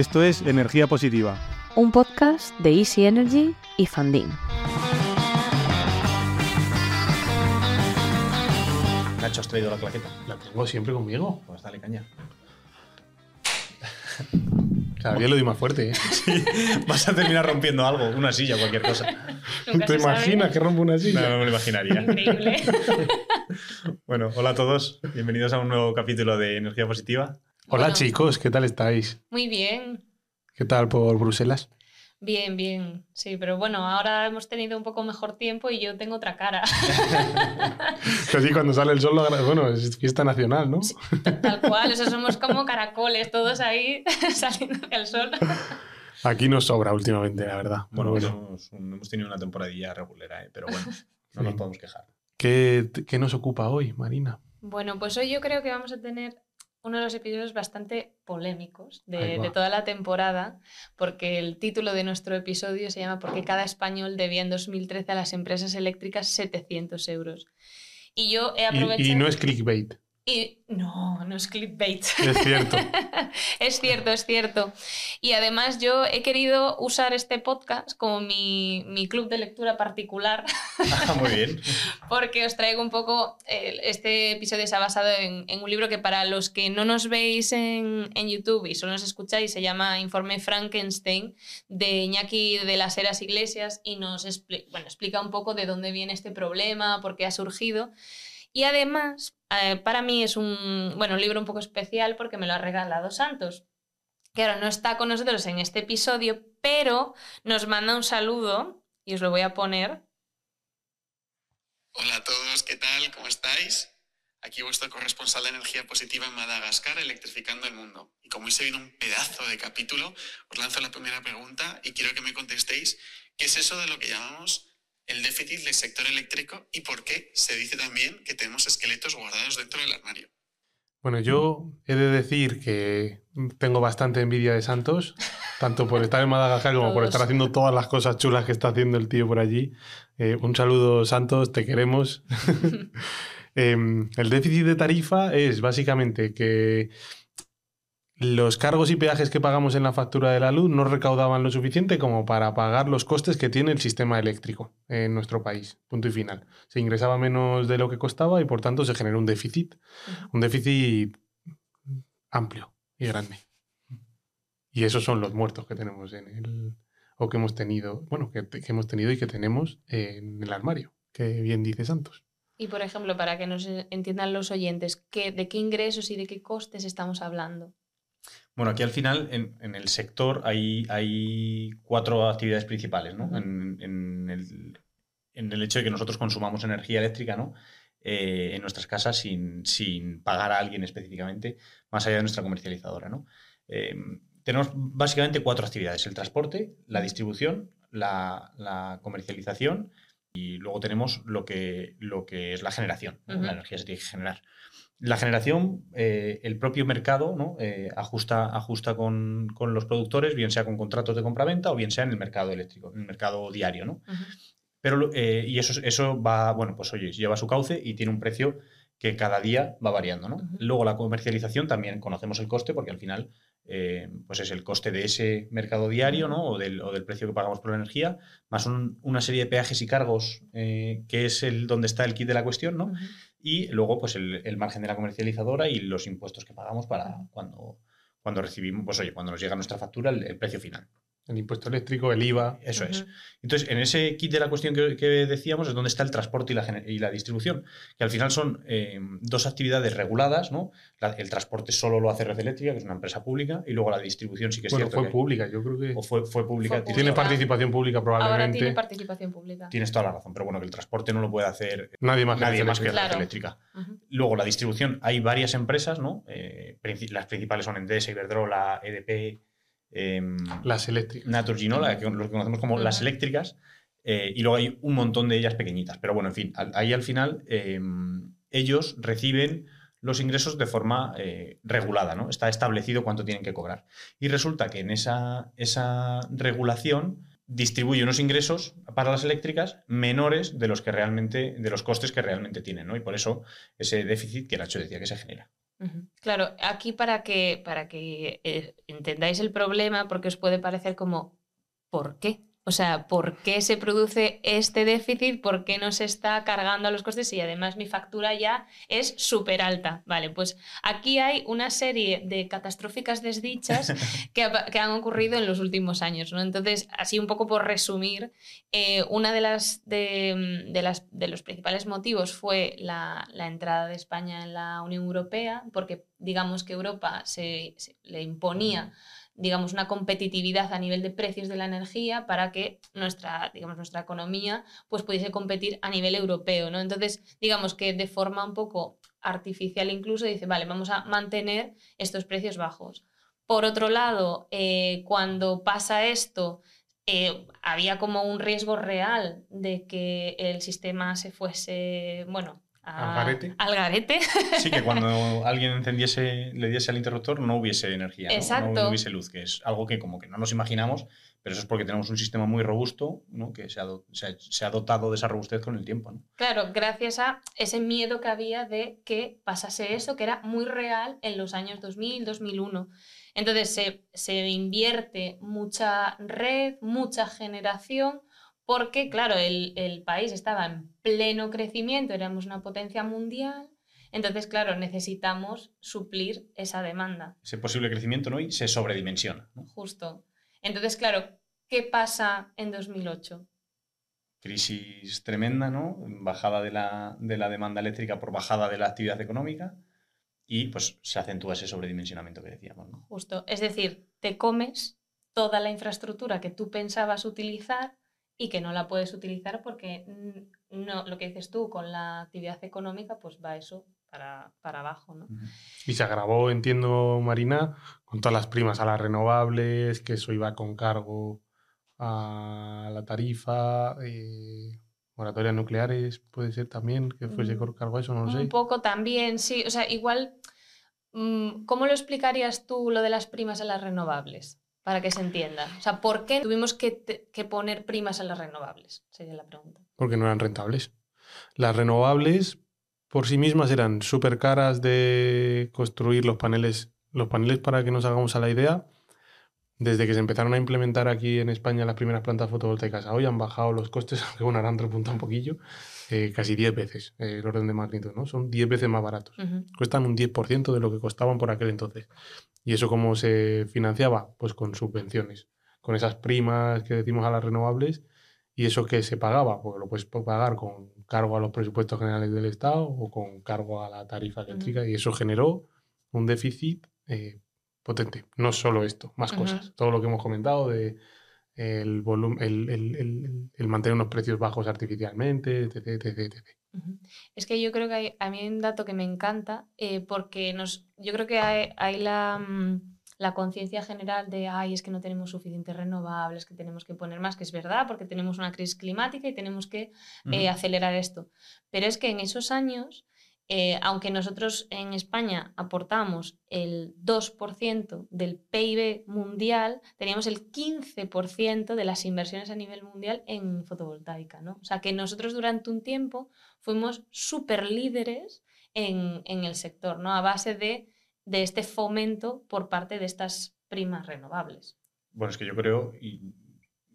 Esto es Energía Positiva. Un podcast de Easy Energy y Funding. Nacho, ¿has traído la claqueta? La tengo siempre conmigo. Pues dale caña. Cada día lo di más fuerte, ¿eh? Vas a terminar rompiendo algo, una silla, cualquier cosa. ¿Te sabe. imaginas que rompo una No, silla? no me lo imaginaría. Increíble. Bueno, hola a todos. Bienvenidos a un nuevo capítulo de Energía Positiva. Hola Bueno. chicos, ¿qué tal estáis? Muy bien. ¿Qué tal por Bruselas? Bien, bien. Sí, pero bueno, ahora hemos tenido un poco mejor tiempo y yo tengo otra cara. Casi cuando sale el sol, bueno, es fiesta nacional, ¿no? Tal cual. O sea, somos como caracoles, todos ahí saliendo hacia el sol. Aquí nos sobra últimamente, la verdad. Bueno, Pero bueno, hemos, hemos tenido una temporadilla regulera, ¿eh? pero bueno, no Sí. nos podemos quejar. ¿qué, qué nos ocupa hoy, Marina? Bueno, pues hoy yo creo que vamos a tener uno de los episodios bastante polémicos de, toda la temporada, porque el título de nuestro episodio se llama ¿Por qué cada español debía en 2013 a las empresas eléctricas 700 euros? Y yo he aprovechado... Y, y no es clickbait, Y- no, no es clickbait. es cierto. es cierto, es cierto. Y además yo he querido usar este podcast como mi, mi club de lectura particular Ah, muy bien. porque os traigo un poco, eh, este episodio se ha basado en, en un libro que para los que no nos veis en, en YouTube y solo nos escucháis, se llama Informe Frankenstein de Iñaki de las Heras Iglesias y nos expli- bueno, explica un poco de dónde viene este problema, por qué ha surgido. Y además, eh, para mí es un, bueno, un libro un poco especial porque me lo ha regalado Santos. Que ahora no está con nosotros en este episodio, pero nos manda un saludo y os lo voy a poner. Hola a todos, ¿qué tal? ¿Cómo estáis? Aquí vuestro corresponsal de energía positiva en Madagascar, electrificando el mundo. Y como hoy se un pedazo de capítulo, os lanzo la primera pregunta y quiero que me contestéis qué es eso de lo que llamamos el déficit del sector eléctrico y por qué se dice también que tenemos esqueletos guardados dentro del armario. Bueno, yo he de decir que tengo bastante envidia de Santos, tanto por estar en Madagascar como por estar haciendo todas las cosas chulas que está haciendo el tío por allí. Eh, un saludo, Santos, te queremos. Em, el déficit de tarifa es básicamente que los cargos y peajes que pagamos en la factura de la luz no recaudaban lo suficiente como para pagar los costes que tiene el sistema eléctrico en nuestro país. Punto y final. Se ingresaba menos de lo que costaba y por tanto se generó un déficit. Un déficit amplio y grande. Y esos son los muertos que tenemos en el. o que hemos tenido. Bueno, que, que hemos tenido y que tenemos en el armario. Que bien dice Santos. Y por ejemplo, para que nos entiendan los oyentes, ¿qué, ¿de qué ingresos y de qué costes estamos hablando? Bueno, aquí al final, en, en el sector, hay, hay cuatro actividades principales, ¿no? En, en el, en el hecho de que nosotros consumamos energía eléctrica, ¿no? Eh, en nuestras casas sin, sin pagar a alguien específicamente, más allá de nuestra comercializadora, ¿no? Eh, tenemos básicamente cuatro actividades: el transporte, la distribución, la, la comercialización y luego tenemos lo que, lo que es la generación. La energía se tiene que generar. La generación, eh, el propio mercado ¿no? Eh, ajusta, ajusta con, con los productores, bien sea con contratos de compraventa o bien sea en el mercado eléctrico, en el mercado diario. ¿no? Pero, eh, y eso, eso va, bueno, pues oye, lleva su cauce y tiene un precio que cada día va variando, ¿no? Luego la comercialización también conocemos el coste porque al final pues es el coste de ese mercado diario, ¿no? O del, o del precio que pagamos por la energía, más un- una serie de peajes y cargos que es el donde está el kit de la cuestión, ¿no? Y luego pues el, el margen de la comercializadora y los impuestos que pagamos para cuando, cuando recibimos, pues oye, cuando nos llega nuestra factura, el- el precio final. El impuesto eléctrico, el IVA. Eso es. Entonces, en ese kit de la cuestión que, que decíamos es donde está el transporte y la, gener- y la distribución, que al final son eh, dos actividades reguladas, ¿no? La- el transporte solo lo hace Red Eléctrica, que es una empresa pública, y luego la distribución sí que es Bueno, cierto fue que- pública, yo creo que. o fue, fue pública. Fue Tiene pública. participación pública Ahora probablemente. tiene participación pública. Tienes toda la razón, pero bueno, que el transporte no lo puede hacer Nadie más que nadie Red más que Eléctrica. Red Claro. Eléctrica. Luego, la distribución, hay varias empresas, ¿no? Eh, las principales son Endesa, Iberdrola, EDP, em, Las eléctricas. Naturgy, ¿no? La que, lo que conocemos como las eléctricas, eh, y luego hay un montón de ellas pequeñitas. Pero bueno, en fin, al- ahí al final eh, ellos reciben los ingresos de forma eh, regulada, ¿no? Está establecido cuánto tienen que cobrar. Y resulta que en esa, esa regulación distribuye unos ingresos para las eléctricas menores de los que realmente, de los costes que realmente tienen, ¿no? Y por eso ese déficit que Nacho decía que se genera. Claro, aquí para que, para que eh, entendáis el problema, porque os puede parecer como, ¿por qué? O sea, ¿por qué se produce este déficit? ¿Por qué no se está cargando a los costes? Y además mi factura ya es súper alta. Vale, pues aquí hay una serie de catastróficas desdichas que, ha- que han ocurrido en los últimos años. ¿no? Entonces, así un poco por resumir, eh, una de las de, de las de los principales motivos fue la, la entrada de España en la Unión Europea, porque digamos que Europa se, se- le imponía digamos una competitividad a nivel de precios de la energía para que nuestra digamos nuestra economía pues pudiese competir a nivel europeo, ¿no? Entonces, digamos que de forma un poco artificial incluso dice, vale, vamos a mantener estos precios bajos. Por otro lado, eh, cuando pasa esto, eh, había como un riesgo real de que el sistema se fuese, bueno, a- Al garete. al garete. Sí, que cuando alguien encendiese, le diese al interruptor, no hubiese energía, Exacto. No, hubiese luz, que es algo que como que no nos imaginamos, pero eso es porque tenemos un sistema muy robusto, ¿no? Que se ha, se ha- se ha dotado de esa robustez con el tiempo, ¿no? Claro, gracias a ese miedo que había de que pasase eso, que era muy real en los años 2000, 2001. Entonces se, se invierte mucha red, mucha generación, porque, claro, el, el país estaba en pleno crecimiento, éramos una potencia mundial. Entonces, claro, necesitamos suplir esa demanda. Ese posible crecimiento, ¿no? Y se sobredimensiona, ¿no? Justo. Entonces, claro, ¿qué pasa en 2008? Crisis tremenda, ¿no? Bajada de la, de la demanda eléctrica por bajada de la actividad económica y pues se acentúa ese sobredimensionamiento que decíamos, ¿no? Justo. Es decir, te comes toda la infraestructura que tú pensabas utilizar y que no la puedes utilizar porque no, lo que dices tú, con la actividad económica, pues va eso para, para abajo, ¿no? Y se agravó, entiendo, Marina, con todas las primas a las renovables, que eso iba con cargo a la tarifa, eh, moratorias nucleares, puede ser también que fuese Mm, con cargo a eso, no lo sé. Un poco también, sí. O sea, igual, mm, ¿cómo lo explicarías tú lo de las primas a las renovables? Para que se entienda. O sea, ¿por qué tuvimos que, que poner primas a las renovables? Sería la pregunta. porque no eran rentables. Las renovables por sí mismas eran súper caras de construir los paneles. Los paneles, para que nos hagamos a la idea, desde que se empezaron a implementar aquí en España las primeras plantas fotovoltaicas hoy han bajado los costes, aunque bueno, ahora han repuntado un poquillo, eh, casi 10 veces eh, el orden de magnitud, ¿no? Son 10 veces más baratos. Cuestan un 10% de lo que costaban por aquel entonces. ¿Y eso cómo se financiaba? Pues con subvenciones, con esas primas que decimos a las renovables. ¿Y eso que se pagaba? Pues lo puedes pagar con cargo a los presupuestos generales del Estado o con cargo a la tarifa eléctrica. Y eso generó un déficit eh, potente. No solo esto, más cosas. Todo lo que hemos comentado de el, volum- el, el- el- el mantener unos precios bajos artificialmente, etc. etc, etc. Es que yo creo que hay, a mí hay un dato que me encanta, eh, porque nos, yo creo que hay, hay la, mm, la conciencia general de, ay, es que no tenemos suficientes renovables, que tenemos que poner más, que es verdad, porque tenemos una crisis climática y tenemos que eh, acelerar esto. Pero es que en esos años, eh, aunque nosotros en España aportamos el 2% del PIB mundial, teníamos el 15% de las inversiones a nivel mundial en fotovoltaica. ¿no? O sea que nosotros durante un tiempo fuimos súper líderes en, en el sector, ¿no? a base de, de este fomento por parte de estas primas renovables. Bueno, es que yo creo, y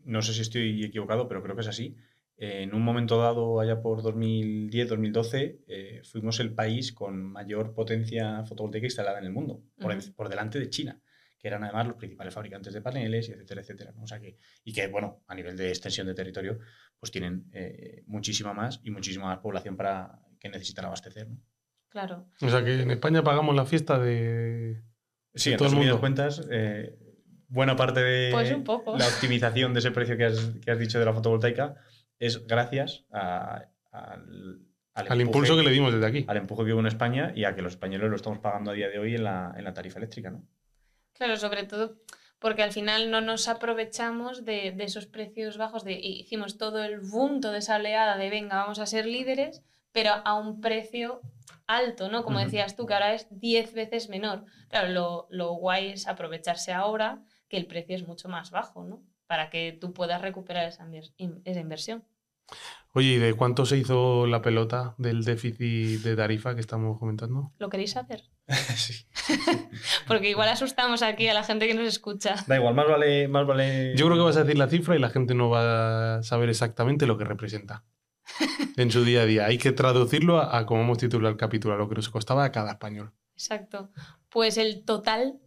no sé si estoy equivocado, pero creo que es así. Eh, en un momento dado, allá por 2010-2012, eh, fuimos el país con mayor potencia fotovoltaica instalada en el mundo, por, delante de China, que eran además los principales fabricantes de paneles, y etcétera, etcétera. ¿no? O sea que, y que, bueno, a nivel de extensión de territorio, pues tienen eh, muchísima más y muchísima más población para que necesitan abastecer. ¿no? Claro. O sea que en España pagamos la fiesta de... Sí, De en resumidas cuentas, eh, buena parte de Pues un poco. la optimización de ese precio que has, que has dicho de la fotovoltaica es gracias a- al, al impulso que le dimos desde aquí. al empuje que hubo en España y a que los españoles lo estamos pagando a día de hoy en la, en la tarifa eléctrica. ¿no? Claro, sobre todo porque al final no nos aprovechamos de, de esos precios bajos, de hicimos todo el boom, toda esa oleada de venga, vamos a ser líderes, pero a un precio alto, ¿no? Como decías tú, que ahora es 10 veces menor. Claro, lo, lo guay es aprovecharse ahora que el precio es mucho más bajo, ¿no? Para que tú puedas recuperar esa, esa inversión. Oye, ¿y de cuánto se hizo la pelota del déficit de tarifa que estamos comentando? ¿Lo queréis saber? Sí. Porque igual asustamos aquí a la gente que nos escucha. Da igual, más vale, más vale. Yo creo que vas a decir la cifra y la gente no va a saber exactamente lo que representa en su día a día. Hay que traducirlo a, a como hemos titulado el capítulo, a lo que nos costaba a cada español. Exacto. Pues el total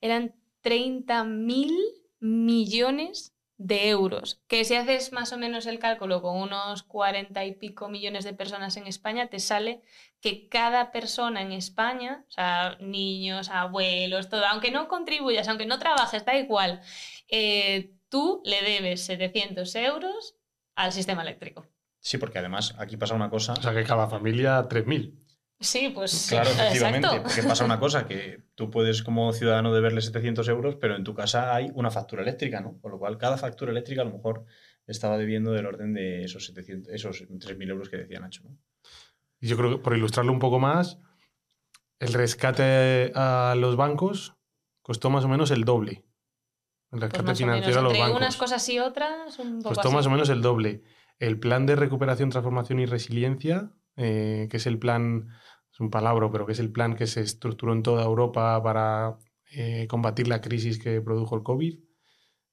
eran 30.000 millones de euros. Que si haces más o menos el cálculo con unos 40 y pico millones de personas en España, te sale que cada persona en España, o sea, niños, abuelos, todo, aunque no contribuyas, aunque no trabajes, da igual, eh, tú le debes 700 euros al sistema eléctrico. Sí, porque además aquí pasa una cosa. O sea que cada familia 3.000. Sí, pues Claro, efectivamente. exacto. Porque pasa una cosa, que tú puedes como ciudadano deberle 700 euros, pero en tu casa hay una factura eléctrica, ¿no? Con lo cual, cada factura eléctrica a lo mejor estaba debiendo del orden de esos 700, esos 3.000 euros que decía Nacho, ¿no? Y yo creo que por ilustrarlo un poco más, el rescate a los bancos costó más o menos el doble. El Pues rescate menos, financiero a los entre bancos. unas cosas y otras, un poco Costó así. más o menos el doble. El plan de recuperación, transformación y resiliencia, eh, que es el plan, es un palabra, pero que es el plan que se estructuró en toda Europa para eh, combatir la crisis que produjo el COVID,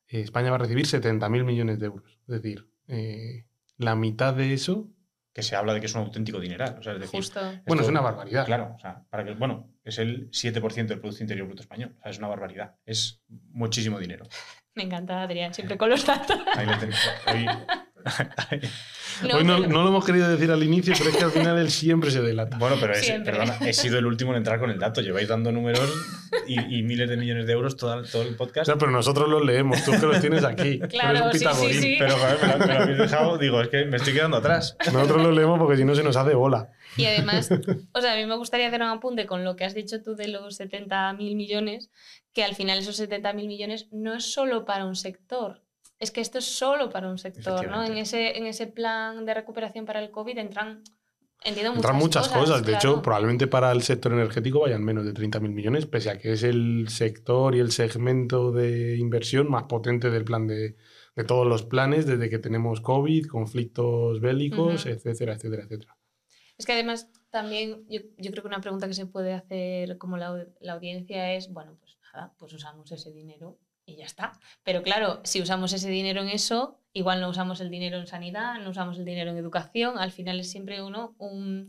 eh, España va a recibir 70.000 millones de euros. Es decir, eh, la mitad de eso, Que se habla de que es un auténtico dineral. O sea, es decir, Justo. bueno, es Esto- una barbaridad. Claro, o sea, para que, bueno, es el 7% del Producto Interior Bruto Español. O sea, es una barbaridad. Es muchísimo dinero. Me encanta Adrián, siempre con los datos. Ahí lo tenéis. No, Hoy no, pero- no lo hemos querido decir al inicio, pero es que al final él siempre se delata. Bueno, pero es- perdona, he sido el último en entrar con el dato. Lleváis dando números y, y miles de millones de euros todo, todo el podcast. No, pero nosotros los leemos, tú que los tienes aquí. Claro, sí, sí, sí. Pero joder, me lo, me lo habéis dejado. Digo, es que me estoy quedando atrás. Nosotros los leemos porque si no se nos hace bola. Y además, o sea, a mí me gustaría hacer un apunte con lo que has dicho tú de los 70.000 millones, que al final esos 70.000 millones no es solo para un sector. Es que esto es solo para un sector, ¿no? En ese, en ese plan de recuperación para el COVID entran, entiendo, muchas, Entran muchas cosas. De hecho, probablemente para el sector energético vayan menos de 30.000 millones, pese a que es el sector y el segmento de inversión más potente del plan de, de todos los planes, desde que tenemos COVID, conflictos bélicos, etcétera, etcétera, etcétera. Es que además también yo, yo creo que una pregunta que se puede hacer como la, la audiencia es, bueno, pues nada, pues usamos ese dinero y ya está. Pero claro, si usamos ese dinero en eso, igual no usamos el dinero en sanidad, no usamos el dinero en educación, al final es siempre uno un,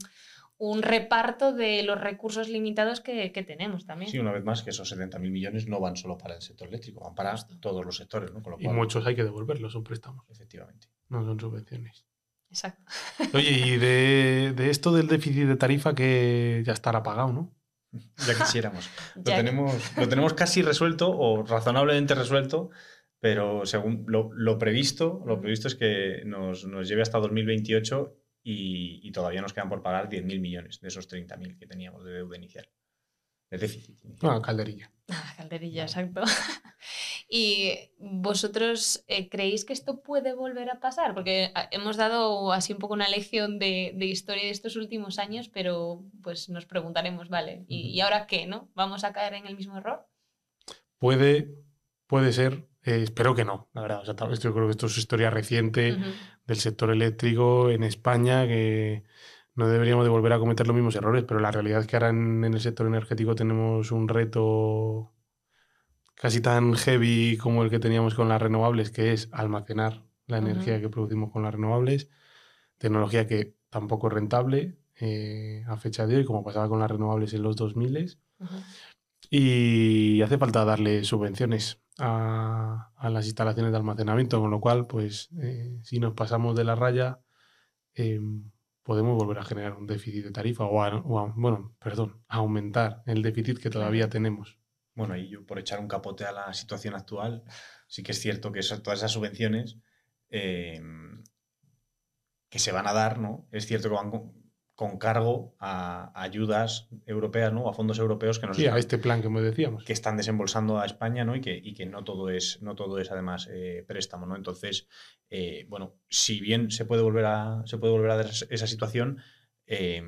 un reparto de los recursos limitados que, que tenemos también. Sí, una vez más, que esos 70.000 millones no van solo para el sector eléctrico, van para todos los sectores, ¿no? Con lo Y cual, muchos hay que devolverlos, son préstamos, efectivamente. no son subvenciones. Exacto. Oye, y de, de esto del déficit de tarifa que ya estará pagado, ¿no? Ya quisiéramos. Lo Ya- tenemos, lo tenemos casi resuelto o razonablemente resuelto, pero según lo, lo previsto, lo previsto es que nos, nos lleve hasta 2028 y, y todavía nos quedan por pagar 10.000 millones de esos 30.000 que teníamos de deuda inicial. De déficit. inicial. Bueno, calderilla. Ah, calderilla, exacto. ¿Y vosotros eh, creéis que esto puede volver a pasar? Porque ah, hemos dado así un poco una lección de, de historia de estos últimos años, pero pues nos preguntaremos, vale, ¿y, y ahora qué? ¿No? ¿Vamos a caer en el mismo error? Puede, puede ser, eh, espero que no, la verdad. O sea, tal vez yo creo que esto es historia reciente del sector eléctrico en España, que no deberíamos de volver a cometer los mismos errores, pero la realidad es que ahora en, en el sector energético tenemos un reto casi tan heavy como el que teníamos con las renovables, que es almacenar la energía que producimos con las renovables, tecnología que tampoco es rentable eh, a fecha de hoy, como pasaba con las renovables en los 2000 Ujú. y hace falta darle subvenciones a, a las instalaciones de almacenamiento, con lo cual, pues, eh, si nos pasamos de la raya, eh, podemos volver a generar un déficit de tarifa o, a- o a- bueno, perdón, a aumentar el déficit que todavía tenemos. Bueno, y yo por echar un capote a la situación actual, sí que es cierto que eso- todas esas subvenciones eh, que se van a dar, ¿no? Es cierto que van con, con cargo a ayudas europeas, ¿no? A fondos europeos que nos Sí, a están- este plan que me decíamos. que están desembolsando a España, ¿no? Y que, y que no todo es, no todo es además eh, préstamo, ¿no? Entonces, eh, bueno, si bien se puede volver a, se puede volver a dar esa situación, eh,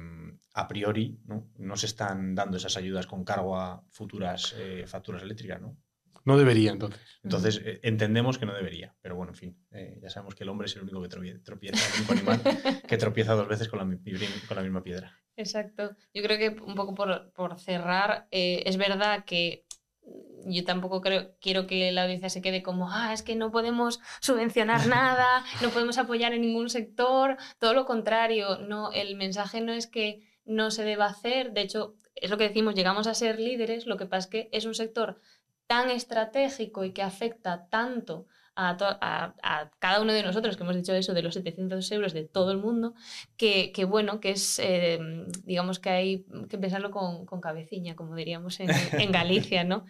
a priori, ¿no? No se están dando esas ayudas con cargo a futuras eh, facturas eléctricas, ¿no? No debería, entonces. Entonces, eh, entendemos que no debería. Pero bueno, en fin, eh, ya sabemos que el hombre es el único que tropie- tropieza, el único animal que tropieza dos veces con la, con la misma piedra. Exacto. Yo creo que un poco por, por cerrar, eh, es verdad que yo tampoco creo, quiero que la audiencia se quede como, ah, es que no podemos subvencionar nada, no podemos apoyar en ningún sector, todo lo contrario, no, el mensaje no es que no se deba hacer, de hecho, es lo que decimos, llegamos a ser líderes, lo que pasa es que es un sector tan estratégico y que afecta tanto a, to- a- a cada uno de nosotros, que hemos dicho eso de los 700 euros de todo el mundo, que, que bueno, que es, eh, digamos que hay que pensarlo con, con cabeciña, como diríamos en, en Galicia, ¿no?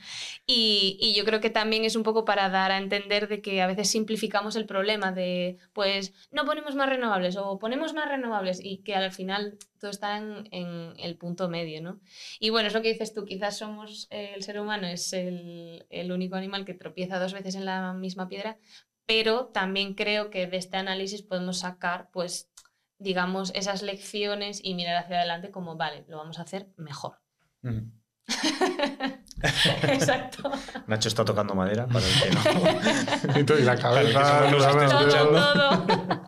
Y, y yo creo que también es un poco para dar a entender de que a veces simplificamos el problema de, pues, no ponemos más renovables o ponemos más renovables y que al final todo está en, en el punto medio, ¿no? Y bueno, es lo que dices tú, quizás somos, eh, el ser humano es el, el único animal que tropieza dos veces en la misma piedra, pero también creo que de este análisis podemos sacar, pues, digamos, esas lecciones y mirar hacia adelante como, vale, lo vamos a hacer mejor. Exacto. Nacho está tocando madera para el que no. Y la cabeza. todo, todo.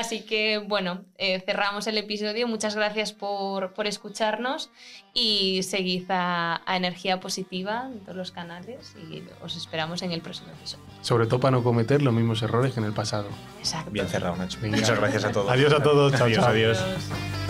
Así que bueno, eh, cerramos el episodio. Muchas gracias por, por escucharnos y seguid a, a Energía Positiva en todos los canales y os esperamos en el próximo episodio. Sobre todo para no cometer los mismos errores que en el pasado. Exacto. Bien cerrado, Nacho. Venga. Muchas gracias a todos. Adiós a todos. Chao, Adiós, chao. adiós. Adiós.